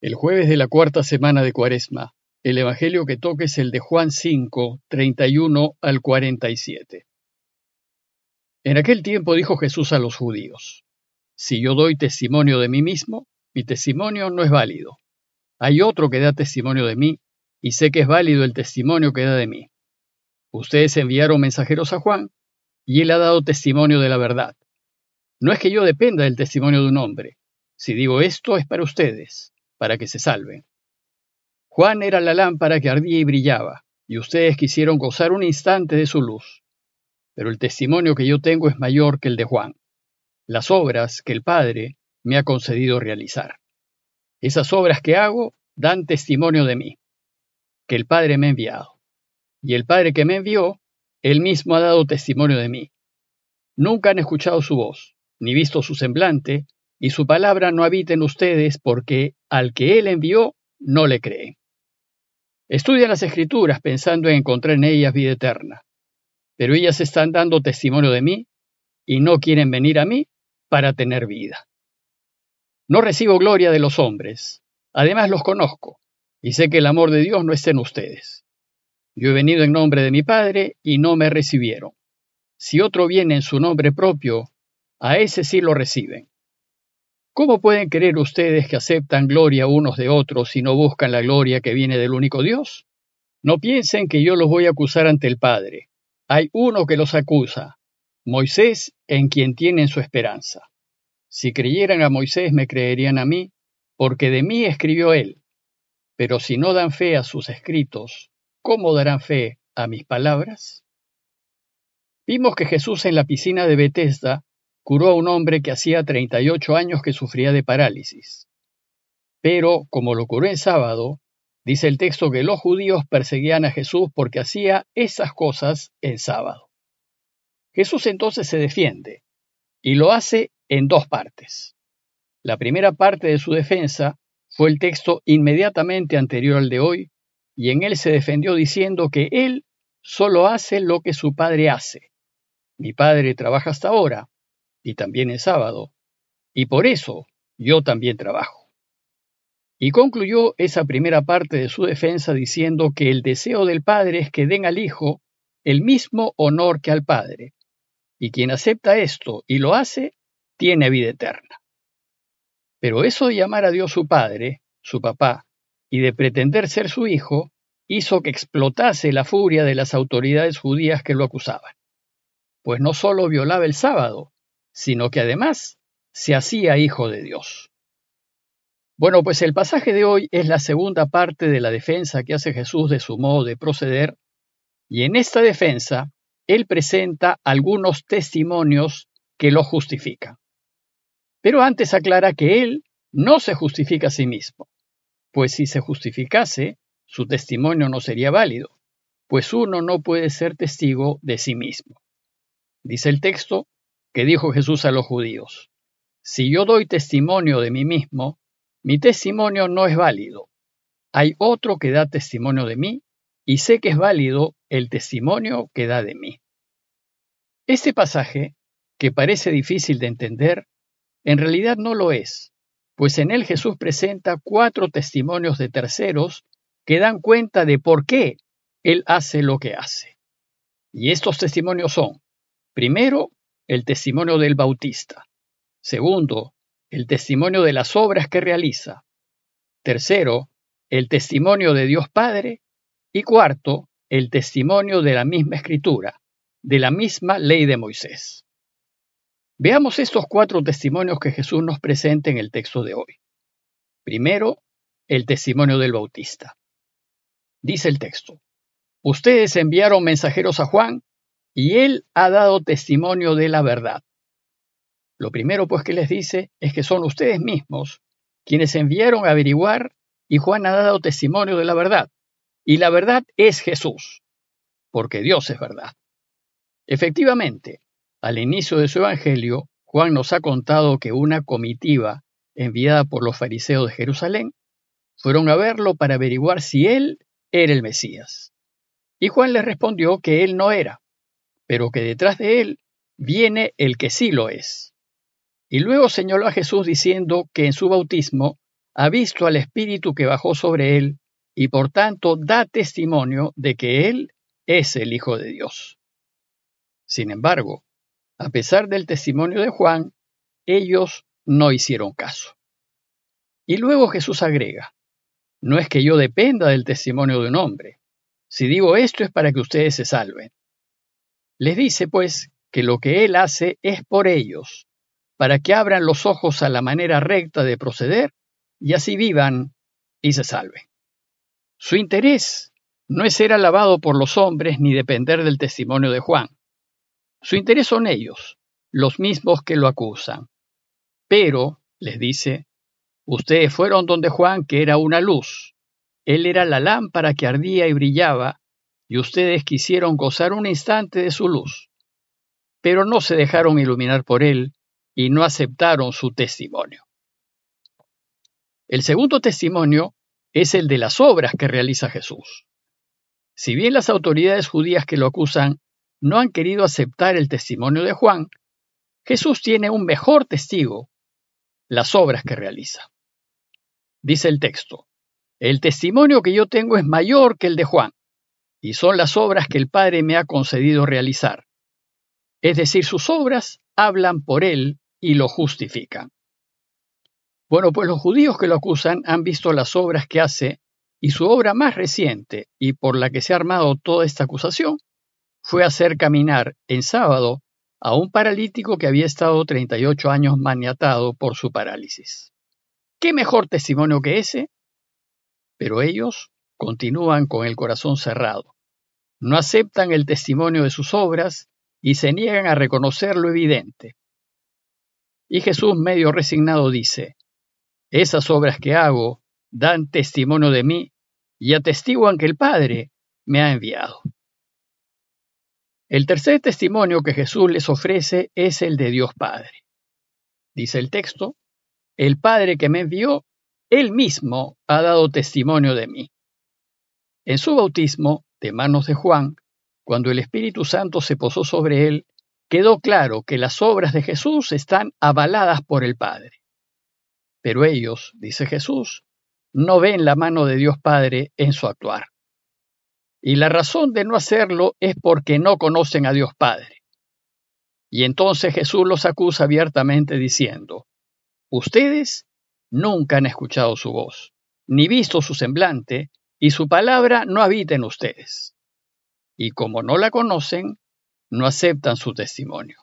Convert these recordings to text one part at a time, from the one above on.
El jueves de la cuarta semana de Cuaresma, el Evangelio que toque es el de Juan 5, 31 al 47. En aquel tiempo dijo Jesús a los judíos, Si yo doy testimonio de mí mismo, mi testimonio no es válido. Hay otro que da testimonio de mí, y sé que es válido el testimonio que da de mí. Ustedes enviaron mensajeros a Juan, y él ha dado testimonio de la verdad. No es que yo dependa del testimonio de un hombre. Si digo esto es para ustedes para que se salven. Juan era la lámpara que ardía y brillaba, y ustedes quisieron gozar un instante de su luz. Pero el testimonio que yo tengo es mayor que el de Juan, las obras que el Padre me ha concedido realizar. Esas obras que hago dan testimonio de mí, que el Padre me ha enviado. Y el Padre que me envió, él mismo ha dado testimonio de mí. Nunca han escuchado su voz, ni visto su semblante, y su palabra no habita en ustedes porque al que él envió no le creen. Estudian las escrituras pensando en encontrar en ellas vida eterna, pero ellas están dando testimonio de mí y no quieren venir a mí para tener vida. No recibo gloria de los hombres, además los conozco y sé que el amor de Dios no está en ustedes. Yo he venido en nombre de mi Padre y no me recibieron. Si otro viene en su nombre propio, a ese sí lo reciben. ¿Cómo pueden creer ustedes que aceptan gloria unos de otros si no buscan la gloria que viene del único Dios? No piensen que yo los voy a acusar ante el Padre. Hay uno que los acusa, Moisés, en quien tienen su esperanza. Si creyeran a Moisés, me creerían a mí, porque de mí escribió él. Pero si no dan fe a sus escritos, ¿cómo darán fe a mis palabras? Vimos que Jesús en la piscina de Bethesda curó a un hombre que hacía 38 años que sufría de parálisis. Pero, como lo curó en sábado, dice el texto que los judíos perseguían a Jesús porque hacía esas cosas en sábado. Jesús entonces se defiende, y lo hace en dos partes. La primera parte de su defensa fue el texto inmediatamente anterior al de hoy, y en él se defendió diciendo que él solo hace lo que su padre hace. Mi padre trabaja hasta ahora, y también el sábado, y por eso yo también trabajo. Y concluyó esa primera parte de su defensa diciendo que el deseo del Padre es que den al Hijo el mismo honor que al Padre, y quien acepta esto y lo hace, tiene vida eterna. Pero eso de llamar a Dios su Padre, su papá, y de pretender ser su hijo, hizo que explotase la furia de las autoridades judías que lo acusaban. Pues no solo violaba el sábado, sino que además se hacía hijo de Dios. Bueno, pues el pasaje de hoy es la segunda parte de la defensa que hace Jesús de su modo de proceder, y en esta defensa él presenta algunos testimonios que lo justifican. Pero antes aclara que él no se justifica a sí mismo, pues si se justificase, su testimonio no sería válido, pues uno no puede ser testigo de sí mismo. Dice el texto, que dijo Jesús a los judíos, si yo doy testimonio de mí mismo, mi testimonio no es válido. Hay otro que da testimonio de mí y sé que es válido el testimonio que da de mí. Este pasaje, que parece difícil de entender, en realidad no lo es, pues en él Jesús presenta cuatro testimonios de terceros que dan cuenta de por qué Él hace lo que hace. Y estos testimonios son, primero, el testimonio del Bautista. Segundo, el testimonio de las obras que realiza. Tercero, el testimonio de Dios Padre. Y cuarto, el testimonio de la misma escritura, de la misma ley de Moisés. Veamos estos cuatro testimonios que Jesús nos presenta en el texto de hoy. Primero, el testimonio del Bautista. Dice el texto, ustedes enviaron mensajeros a Juan y él ha dado testimonio de la verdad. Lo primero pues que les dice es que son ustedes mismos quienes enviaron a averiguar y Juan ha dado testimonio de la verdad. Y la verdad es Jesús, porque Dios es verdad. Efectivamente, al inicio de su Evangelio, Juan nos ha contado que una comitiva enviada por los fariseos de Jerusalén fueron a verlo para averiguar si él era el Mesías. Y Juan les respondió que él no era, pero que detrás de él viene el que sí lo es. Y luego señaló a Jesús diciendo que en su bautismo ha visto al Espíritu que bajó sobre él y por tanto da testimonio de que él es el Hijo de Dios. Sin embargo, a pesar del testimonio de Juan, ellos no hicieron caso. Y luego Jesús agrega, no es que yo dependa del testimonio de un hombre. Si digo esto es para que ustedes se salven. Les dice, pues, que lo que Él hace es por ellos, para que abran los ojos a la manera recta de proceder y así vivan y se salven. Su interés no es ser alabado por los hombres ni depender del testimonio de Juan. Su interés son ellos, los mismos que lo acusan. Pero, les dice, ustedes fueron donde Juan, que era una luz. Él era la lámpara que ardía y brillaba, y ustedes quisieron gozar un instante de su luz. Pero no se dejaron iluminar por él y no aceptaron su testimonio. El segundo testimonio es el de las obras que realiza Jesús. Si bien las autoridades judías que lo acusan no han querido aceptar el testimonio de Juan, Jesús tiene un mejor testigo, las obras que realiza. Dice el texto, el testimonio que yo tengo es mayor que el de Juan, y son las obras que el Padre me ha concedido realizar. Es decir, sus obras hablan por él y lo justifican. Bueno, pues los judíos que lo acusan han visto las obras que hace y su obra más reciente y por la que se ha armado toda esta acusación fue hacer caminar en sábado a un paralítico que había estado 38 años maniatado por su parálisis. ¿Qué mejor testimonio que ese? Pero ellos continúan con el corazón cerrado. No aceptan el testimonio de sus obras y se niegan a reconocer lo evidente. Y Jesús medio resignado dice, esas obras que hago dan testimonio de mí y atestiguan que el Padre me ha enviado. El tercer testimonio que Jesús les ofrece es el de Dios Padre. Dice el texto, el Padre que me envió, él mismo ha dado testimonio de mí. En su bautismo, de manos de Juan, cuando el Espíritu Santo se posó sobre él, quedó claro que las obras de Jesús están avaladas por el Padre. Pero ellos, dice Jesús, no ven la mano de Dios Padre en su actuar. Y la razón de no hacerlo es porque no conocen a Dios Padre. Y entonces Jesús los acusa abiertamente diciendo, ustedes nunca han escuchado su voz, ni visto su semblante, y su palabra no habita en ustedes. Y como no la conocen, no aceptan su testimonio.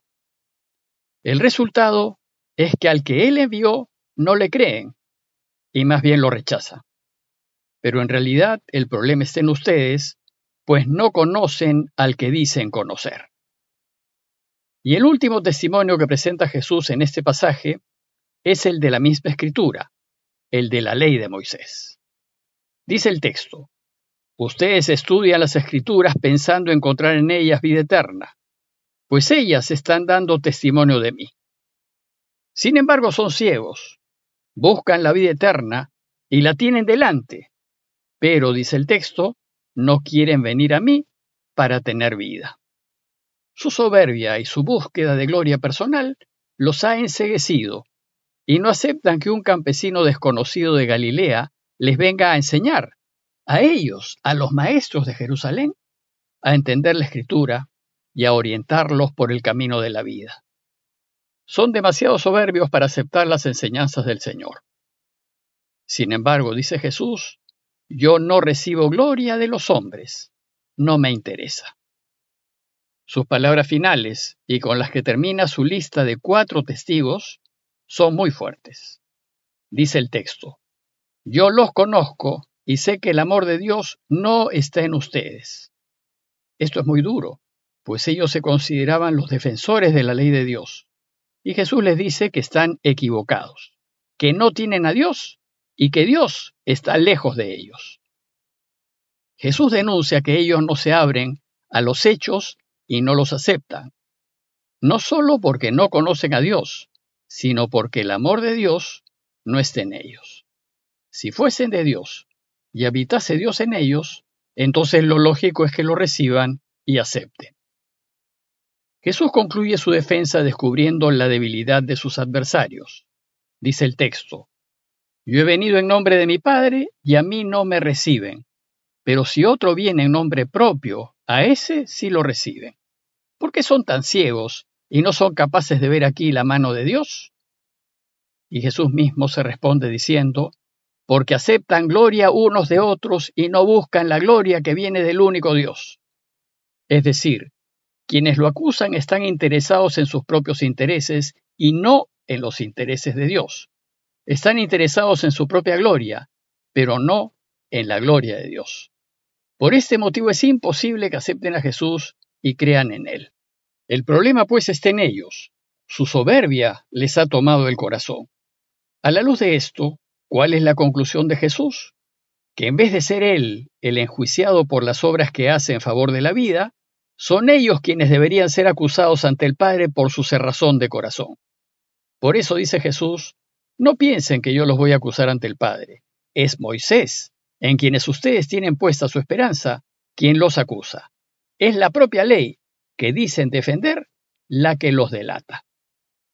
El resultado es que al que Él envió no le creen y más bien lo rechazan. Pero en realidad el problema está en ustedes, pues no conocen al que dicen conocer. Y el último testimonio que presenta Jesús en este pasaje es el de la misma escritura, el de la ley de Moisés. Dice el texto, ustedes estudian las escrituras pensando encontrar en ellas vida eterna, pues ellas están dando testimonio de mí. Sin embargo, son ciegos, buscan la vida eterna y la tienen delante, pero, dice el texto, no quieren venir a mí para tener vida. Su soberbia y su búsqueda de gloria personal los ha enseguecido y no aceptan que un campesino desconocido de Galilea les venga a enseñar, a ellos, a los maestros de Jerusalén, a entender la escritura y a orientarlos por el camino de la vida son demasiado soberbios para aceptar las enseñanzas del Señor. Sin embargo, dice Jesús, yo no recibo gloria de los hombres, no me interesa. Sus palabras finales, y con las que termina su lista de cuatro testigos, son muy fuertes. Dice el texto, yo los conozco y sé que el amor de Dios no está en ustedes. Esto es muy duro, pues ellos se consideraban los defensores de la ley de Dios. Y Jesús les dice que están equivocados, que no tienen a Dios y que Dios está lejos de ellos. Jesús denuncia que ellos no se abren a los hechos y no los aceptan, no solo porque no conocen a Dios, sino porque el amor de Dios no está en ellos. Si fuesen de Dios y habitase Dios en ellos, entonces lo lógico es que lo reciban y acepten. Jesús concluye su defensa descubriendo la debilidad de sus adversarios. Dice el texto, Yo he venido en nombre de mi Padre y a mí no me reciben. Pero si otro viene en nombre propio, a ese sí lo reciben. ¿Por qué son tan ciegos y no son capaces de ver aquí la mano de Dios? Y Jesús mismo se responde diciendo, porque aceptan gloria unos de otros y no buscan la gloria que viene del único Dios. Es decir, quienes lo acusan están interesados en sus propios intereses y no en los intereses de Dios. Están interesados en su propia gloria, pero no en la gloria de Dios. Por este motivo es imposible que acepten a Jesús y crean en Él. El problema pues está en ellos. Su soberbia les ha tomado el corazón. A la luz de esto, ¿cuál es la conclusión de Jesús? Que en vez de ser Él el enjuiciado por las obras que hace en favor de la vida, son ellos quienes deberían ser acusados ante el Padre por su cerrazón de corazón. Por eso dice Jesús, no piensen que yo los voy a acusar ante el Padre. Es Moisés, en quienes ustedes tienen puesta su esperanza, quien los acusa. Es la propia ley que dicen defender la que los delata.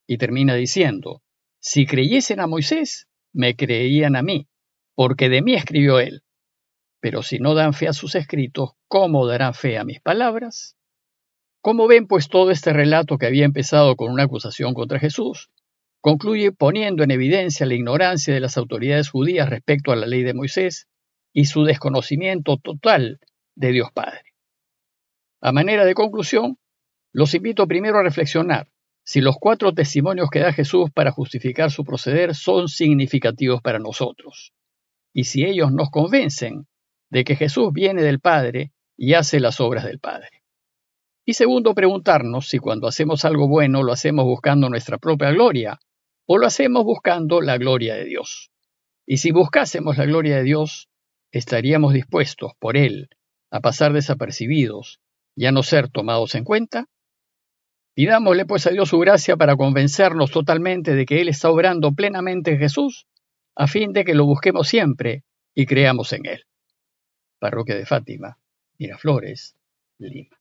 Y termina diciendo, si creyesen a Moisés, me creerían a mí, porque de mí escribió él. Pero si no dan fe a sus escritos, ¿cómo darán fe a mis palabras? Como ven, pues todo este relato que había empezado con una acusación contra Jesús, concluye poniendo en evidencia la ignorancia de las autoridades judías respecto a la ley de Moisés y su desconocimiento total de Dios Padre. A manera de conclusión, los invito primero a reflexionar si los cuatro testimonios que da Jesús para justificar su proceder son significativos para nosotros, y si ellos nos convencen de que Jesús viene del Padre y hace las obras del Padre. Y segundo, preguntarnos si cuando hacemos algo bueno lo hacemos buscando nuestra propia gloria o lo hacemos buscando la gloria de Dios. Y si buscásemos la gloria de Dios, estaríamos dispuestos por Él a pasar desapercibidos y a no ser tomados en cuenta? Pidámosle pues a Dios su gracia para convencernos totalmente de que Él está obrando plenamente en Jesús, a fin de que lo busquemos siempre y creamos en Él. Parroquia de Fátima, Miraflores, Lima.